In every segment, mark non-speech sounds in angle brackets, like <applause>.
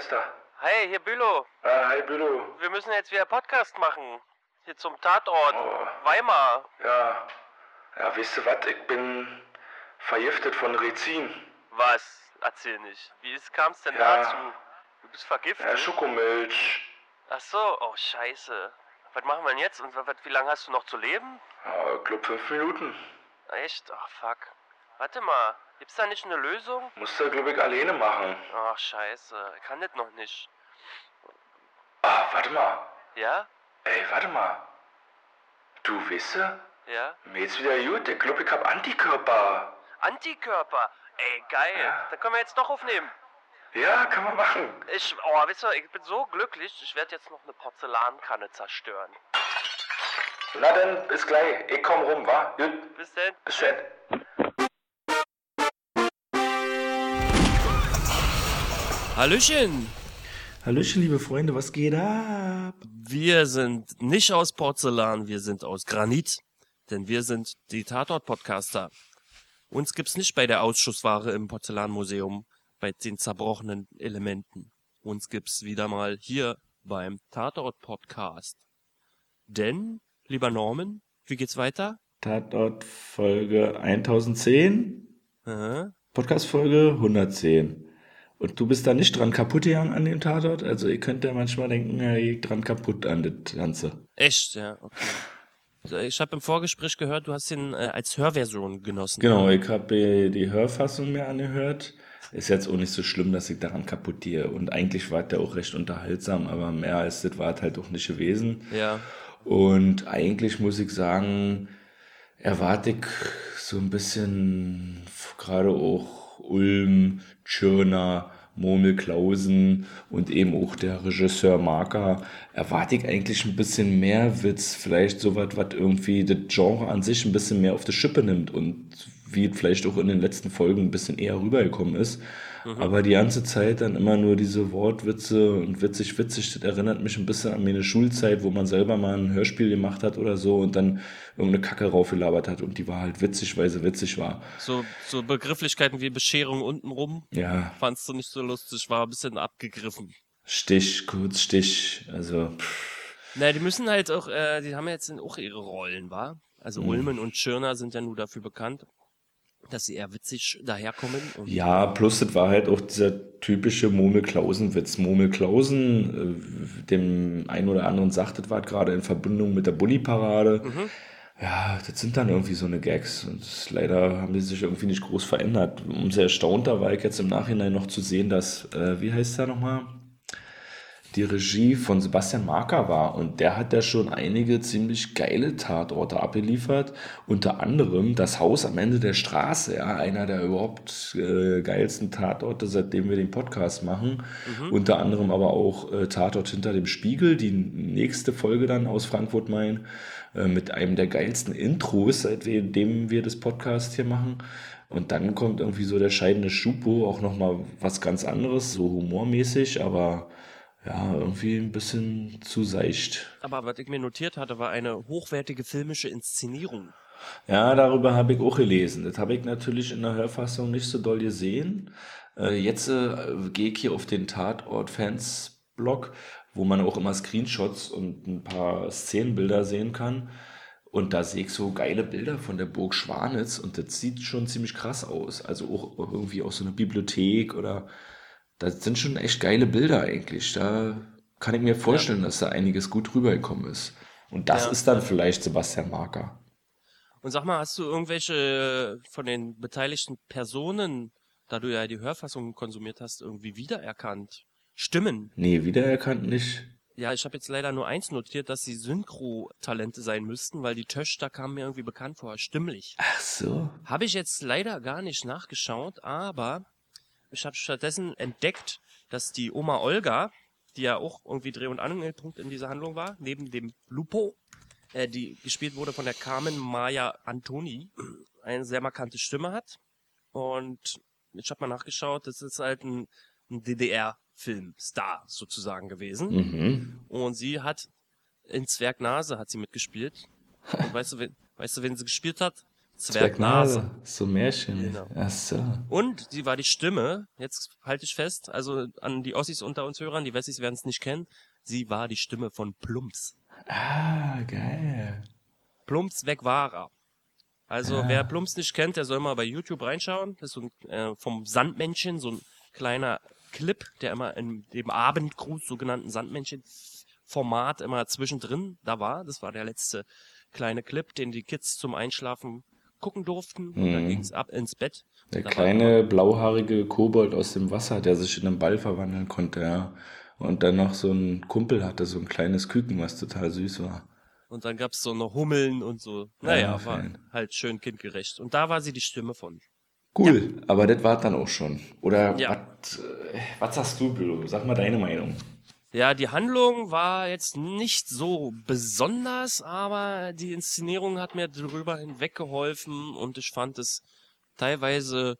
ist da? Hey, hier Bülow. Ah, hi Bülow. Wir müssen jetzt wieder Podcast machen. Hier zum Tatort. Oh. Weimar. Ja. Ja, weißt du was? Ich bin vergiftet von Rizin. Was? Erzähl nicht. Wie kam es denn Ja. dazu? Du bist vergiftet? Ja, Schokomilch. Ach so, oh scheiße. Was machen wir denn jetzt? Und was, wie lange hast du noch zu leben? Ja, ich glaub fünf Minuten. Echt? Ach fuck. Warte mal. Gibt's da nicht eine Lösung? Musst du, glaub ich, alleine machen. Ach scheiße. Ich kann das noch nicht. Ah, warte mal. Ja? Ey, warte mal. Du, weißt du? Ja? Mir geht's wieder gut. Ich glaub, ich hab Antikörper. Antikörper. Ey, geil. Ja. Dann können wir jetzt doch aufnehmen. Ja, kann man machen. Ich, oh, wisst ihr, ich bin so glücklich, ich werde jetzt noch eine Porzellankanne zerstören. Na dann, bis gleich. Ich komm rum, wa? Gut. Bis denn. Bis dann. Hallöchen. Hallöchen, liebe Freunde, was geht ab? Wir sind nicht aus Porzellan, wir sind aus Granit. Denn wir sind die Tatort-Podcaster. Uns gibt's nicht bei der Ausschussware im Porzellanmuseum, bei den zerbrochenen Elementen. Uns gibt's wieder mal hier beim Tatort-Podcast. Denn, lieber Norman, wie geht's weiter? Tatort Folge 1010, Hä? Podcast Folge 110. Und du bist da nicht dran kaputt gegangen an dem Tatort? Also ihr könnt ja manchmal denken, ja, ihr geht dran kaputt an das Ganze. Echt, ja, okay. Also, Ich habe im Vorgespräch gehört, du hast ihn äh, als Hörversion genossen. Genau, ich habe die Hörfassung mir angehört. Ist jetzt auch nicht so schlimm, dass ich daran kaputt gehe. Und eigentlich war der auch recht unterhaltsam, aber mehr als das war es halt auch nicht gewesen. Ja. Und eigentlich muss ich sagen, erwarte ich so ein bisschen gerade auch Ulm, Tschirner, Murmelklausen und eben auch der Regisseur Marker, erwarte ich eigentlich ein bisschen mehr Witz, vielleicht sowas, was irgendwie das Genre an sich ein bisschen mehr auf die Schippe nimmt und wie vielleicht auch in den letzten Folgen ein bisschen eher rübergekommen ist. Aber die ganze Zeit dann immer nur diese Wortwitze und witzig, witzig, das erinnert mich ein bisschen an meine Schulzeit, wo man selber mal ein Hörspiel gemacht hat oder so und dann irgendeine Kacke raufgelabert hat und die war halt witzig, weil sie witzig war. So, so Begrifflichkeiten wie Bescherung untenrum Ja, fandst du nicht so lustig, war ein bisschen abgegriffen. Stich, kurz Stich, also pff, Na, die müssen halt auch, äh, die haben ja jetzt auch ihre Rollen, wa? Also Ulmen und Schirner sind ja nur dafür bekannt, dass sie eher witzig daherkommen. Ja, plus das war halt auch dieser typische Murmelklausen-Witz. Murmelklausen, äh, dem einen oder anderen sagt, das war gerade in Verbindung mit der Bulli-Parade. Ja, das sind dann irgendwie so eine Gags. Und das, leider haben die sich irgendwie nicht groß verändert. Umso erstaunter war ich jetzt im Nachhinein noch zu sehen, dass, äh, wie heißt der nochmal? Die Regie von Sebastian Marker war. Und der hat ja schon einige ziemlich geile Tatorte abgeliefert, unter anderem das Haus am Ende der Straße, ja, einer der überhaupt äh, geilsten Tatorte, seitdem wir den Podcast machen, unter anderem aber auch äh, Tatort hinter dem Spiegel, die nächste Folge dann aus Frankfurt Main, äh, mit einem der geilsten Intros, seitdem wir das Podcast hier machen. Und dann kommt irgendwie so der scheidende Schupo, auch nochmal was ganz anderes, so humormäßig, aber ja, irgendwie ein bisschen zu seicht. Aber was ich mir notiert hatte, war eine hochwertige filmische Inszenierung. Ja, darüber habe ich auch gelesen. Das habe ich natürlich in der Hörfassung nicht so doll gesehen. Äh, jetzt äh, gehe ich hier auf den Tatort-Fans-Blog, wo man auch immer Screenshots und ein paar Szenenbilder sehen kann. Und da sehe ich so geile Bilder von der Burg Schwanitz und das sieht schon ziemlich krass aus. Also auch irgendwie aus so einer Bibliothek oder das sind schon echt geile Bilder eigentlich. Da kann ich mir vorstellen, dass da einiges gut rübergekommen ist. Und das Ja. ist dann vielleicht Sebastian Marker. Und sag mal, hast du irgendwelche von den beteiligten Personen, da du ja die Hörfassung konsumiert hast, irgendwie wiedererkannt? Stimmen. Nee, wiedererkannt nicht. Ja, ich habe jetzt leider nur eins notiert, dass sie Synchro-Talente sein müssten, weil die Töchter kamen mir irgendwie bekannt vor, stimmlich. Ach so. Habe ich jetzt leider gar nicht nachgeschaut, aber ich habe stattdessen entdeckt, dass die Oma Olga, die ja auch irgendwie Dreh- und Angelpunkt in dieser Handlung war, neben dem Lupo, äh, die gespielt wurde von der Carmen Maya Antoni, eine sehr markante Stimme hat. Und ich habe mal nachgeschaut, das ist halt ein, ein DDR-Filmstar sozusagen gewesen. Mhm. Und sie hat in Zwergnase hat sie mitgespielt. <laughs> Und weißt du, wen, weißt du, wen sie gespielt hat? Zwergnase. So Märchen. Genau. Ach so. Und sie war die Stimme, jetzt halte ich fest, also an die Ossis unter uns Hörern, die Wessis werden es nicht kennen, sie war die Stimme von Plumps. Ah, geil. Plumps weg war er. Also Ah. wer Plumps nicht kennt, der soll mal bei YouTube reinschauen. Das ist so ein, äh, vom Sandmännchen, so ein kleiner Clip, der immer in dem Abendgruß sogenannten Sandmännchen-Format immer zwischendrin da war. Das war der letzte kleine Clip, den die Kids zum Einschlafen gucken durften. Und dann Mhm. ging's ab ins Bett. Der kleine blauhaarige Kobold aus dem Wasser, der sich in einen Ball verwandeln konnte, ja. Und dann noch so ein Kumpel hatte, so ein kleines Küken, was total süß war. Und dann gab's so eine Hummeln und so. Naja, Ja, war halt schön kindgerecht. Und da war sie die Stimme von. Cool, aber das war dann auch schon. Oder Ja. was äh, was sagst du, Bülow? Sag mal deine Meinung. Ja, die Handlung war jetzt nicht so besonders, aber die Inszenierung hat mir drüber hinweggeholfen und ich fand es teilweise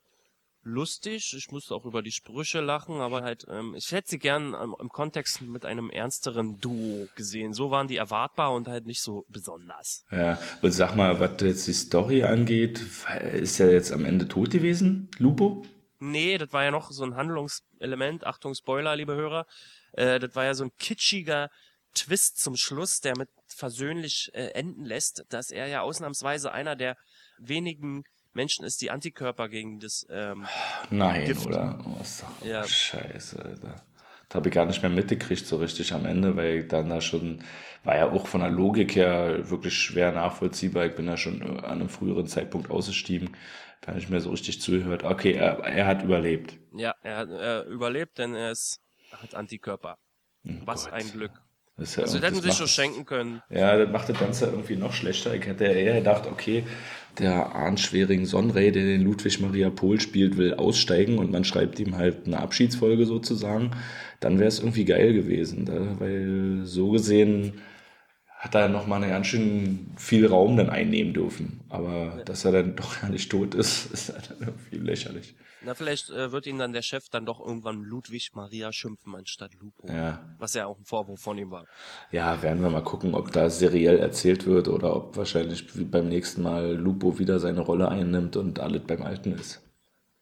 lustig. Ich musste auch über die Sprüche lachen, aber halt, ähm, ich hätte sie gern ähm, im Kontext mit einem ernsteren Duo gesehen. So waren die erwartbar und halt nicht so besonders. Ja, und sag mal, was jetzt die Story angeht, ist er jetzt am Ende tot gewesen, Lupo? Nee, das war ja noch so ein Handlungselement. Achtung, Spoiler, liebe Hörer. Äh, das war ja so ein kitschiger Twist zum Schluss, der mit versöhnlich äh, enden lässt, dass er ja ausnahmsweise einer der wenigen Menschen ist, die Antikörper gegen das ähm, Nein, Gift. oder? Oh, doch Ja. Scheiße, Alter. Das habe ich gar nicht mehr mitgekriegt so richtig am Ende, weil dann da schon, war ja auch von der Logik her wirklich schwer nachvollziehbar. Ich bin da schon an einem früheren Zeitpunkt ausgestiegen, gar nicht mehr so richtig zugehört. Okay, er, er hat überlebt. ja, er hat äh, überlebt, denn er ist, hat Antikörper. Oh Was Gott. ein Glück. Das ja Also, das hätten sie schon schenken können. Ja, das macht das Ganze irgendwie noch schlechter. Ich hätte eher gedacht, okay, der Arndt Schwering Sonrey, der den Ludwig Maria Pohl spielt, will aussteigen und man schreibt ihm halt eine Abschiedsfolge sozusagen. Dann wäre es irgendwie geil gewesen, da, weil so gesehen hat er noch mal eine ganz schön viel Raum dann einnehmen dürfen. Aber dass er dann doch gar nicht tot ist, <laughs> ist dann irgendwie lächerlich. Na, vielleicht äh, wird ihn dann der Chef dann doch irgendwann Ludwig Maria schimpfen anstatt Lupo. Ja. Was ja auch ein Vorwurf von ihm war. Ja, werden wir mal gucken, ob da seriell erzählt wird oder ob wahrscheinlich beim nächsten Mal Lupo wieder seine Rolle einnimmt und alles beim Alten ist.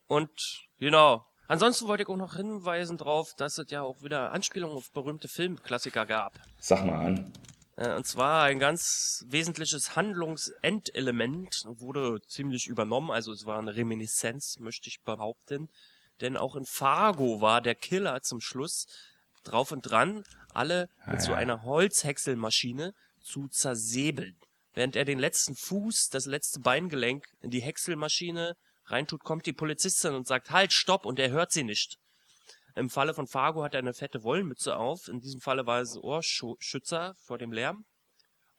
Und genau. Ansonsten wollte ich auch noch hinweisen drauf, dass es ja auch wieder Anspielungen auf berühmte Filmklassiker gab. Sag mal an. Äh, Und zwar ein ganz wesentliches Handlungsendelement wurde ziemlich übernommen, also es war eine Reminiszenz, möchte ich behaupten. Denn auch in Fargo war der Killer zum Schluss drauf und dran, alle mit so einer Holzhäckselmaschine zu zersäbeln. Während er den letzten Fuß, das letzte Beingelenk in die Häckselmaschine reintut, kommt die Polizistin und sagt, halt, stopp, und er hört sie nicht. Im Falle von Fargo hat er eine fette Wollmütze auf. In diesem Falle war es Ohrschützer vor dem Lärm.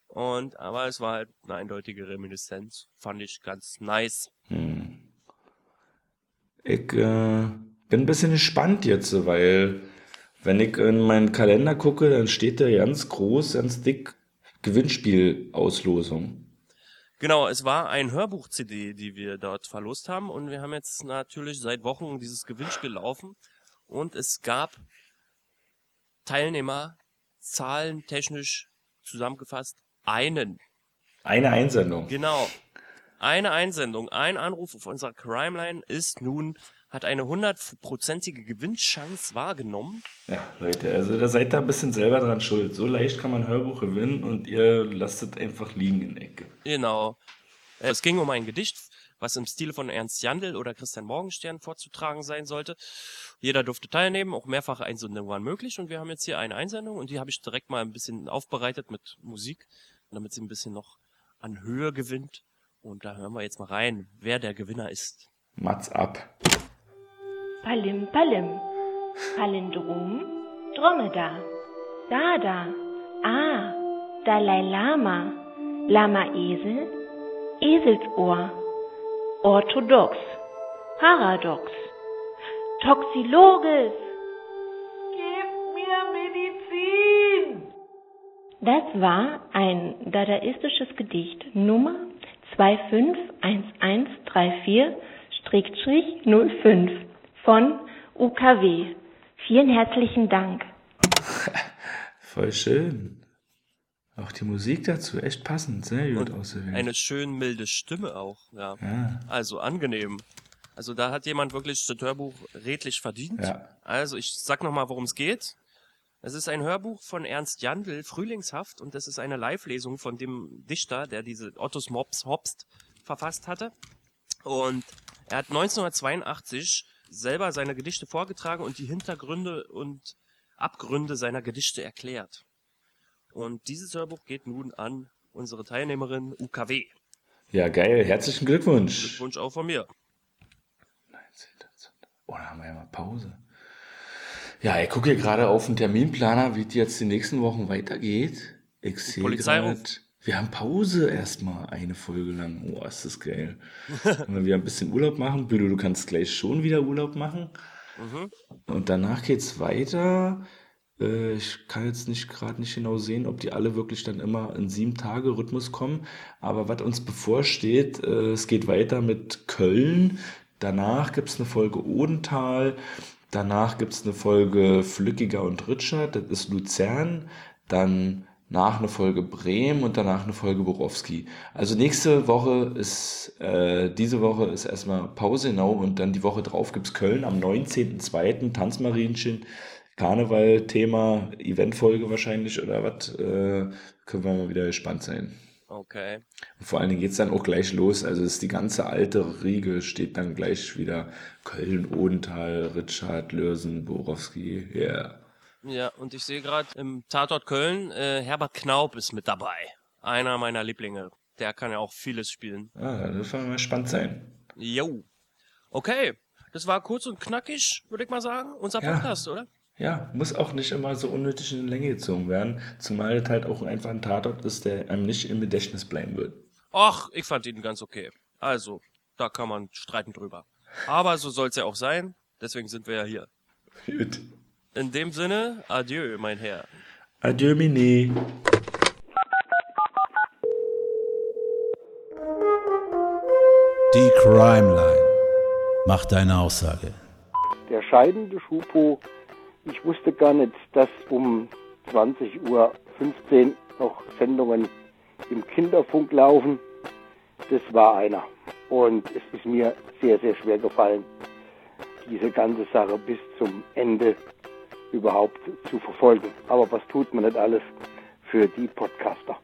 Und, aber es war halt eine eindeutige Reminiszenz. Fand ich ganz nice. Hm. Ich äh, bin ein bisschen gespannt jetzt, weil wenn ich in meinen Kalender gucke, dann steht da ganz groß, ganz dick Gewinnspielauslosung. Genau, es war ein Hörbuch-CD, die wir dort verlost haben. Und wir haben jetzt natürlich seit Wochen dieses Gewinnspiel laufen. Und es gab Teilnehmer, zahlentechnisch zusammengefasst, einen. Eine Einsendung. Genau. Eine Einsendung, ein Anruf auf unserer Crimeline ist nun, hat eine hundertprozentige Gewinnchance wahrgenommen. Ja, Leute, also da seid ihr ein bisschen selber dran schuld. So leicht kann man Hörbuch gewinnen und ihr lasst es einfach liegen in der Ecke. Genau. Es ging um ein Gedicht, was im Stile von Ernst Jandl oder Christian Morgenstern vorzutragen sein sollte. Jeder durfte teilnehmen, auch mehrfache Einsendungen waren möglich und wir haben jetzt hier eine Einsendung und die habe ich direkt mal ein bisschen aufbereitet mit Musik, damit sie ein bisschen noch an Höhe gewinnt. Und da hören wir jetzt mal rein, wer der Gewinner ist. Mats ab. Palim Palim. Palindrom, Dromedar. Dada, Ah, Dalai Lama, Lama Esel, Eselsohr, Orthodox, Paradox, Toxilogis. Gib mir Medizin! Das war ein dadaistisches Gedicht Nummer 251134-05 von UKW. Vielen herzlichen Dank. <laughs> Voll schön. Auch die Musik dazu, echt passend, sehr gut Und ausgewählt. eine schön milde Stimme auch, ja. ja, Also angenehm. Also da hat jemand wirklich das Hörbuch redlich verdient. Ja. Also ich sag nochmal, worum es geht. Es ist ein Hörbuch von Ernst Jandl, Frühlingshaft, und das ist eine Live-Lesung von dem Dichter, der diese Ottos Mops Hopst verfasst hatte. Und er hat 1982 selber seine Gedichte vorgetragen und die Hintergründe und Abgründe seiner Gedichte erklärt. Und dieses Hörbuch geht nun an unsere Teilnehmerin UKW. ja, geil, herzlichen Glückwunsch. Glückwunsch auch von mir. Oh, da haben wir ja mal Pause. Ja, ich gucke hier gerade auf den Terminplaner, wie es jetzt die nächsten Wochen weitergeht. Ich sehe gerade, wir haben Pause erstmal eine Folge lang. Oh, ist das geil. <laughs> Wenn wir ein bisschen Urlaub machen. Bülow, du kannst gleich schon wieder Urlaub machen. Mhm. Und danach geht's weiter. Äh, Ich kann jetzt nicht gerade nicht genau sehen, ob die alle wirklich dann immer in sieben Tage Rhythmus kommen. Aber was uns bevorsteht, äh, es geht weiter mit Köln. Danach gibt's eine Folge Odenthal. Danach gibt's eine Folge Flückiger und Richard. Das ist Luzern. Dann nach eine Folge Bremen und danach eine Folge Borowski. Also nächste Woche ist, äh, diese Woche ist erstmal Pause, genau, und dann die Woche drauf gibt's Köln am 19.02. Tanzmarienchen, Karneval-Thema, Eventfolge wahrscheinlich oder was, äh, können wir mal wieder gespannt sein. Okay. Und vor allen Dingen geht's dann auch gleich los, also ist die ganze alte Riege steht dann gleich wieder Köln, Odenthal, Richard, Lürsen, Borowski, ja. Yeah. Ja, und ich sehe gerade im Tatort Köln, äh, Herbert Knaub ist mit dabei. Einer meiner Lieblinge. Der kann ja auch vieles spielen. Ah, das wird mal spannend sein. Jo. Okay. Das war kurz und knackig, würde ich mal sagen. Unser Ja. Podcast, oder? Ja, muss auch nicht immer so unnötig in die Länge gezogen werden, zumal es halt auch einfach ein Tatort ist, der einem nicht im Gedächtnis bleiben wird. Ach, ich fand ihn ganz okay. Also, da kann man streiten drüber. Aber so soll's ja auch sein. Deswegen sind wir ja hier. Gut. In dem Sinne, adieu, mein Herr. Adieu, Mini. Die Crime Line. Mach deine Aussage. der scheidende Schupo. Ich wusste gar nicht, dass um 20.15 Uhr noch Sendungen im Kinderfunk laufen. Das war einer. Und es ist mir sehr, sehr schwer gefallen, diese ganze Sache bis zum Ende überhaupt zu verfolgen. Aber was tut man nicht alles für die Podcaster?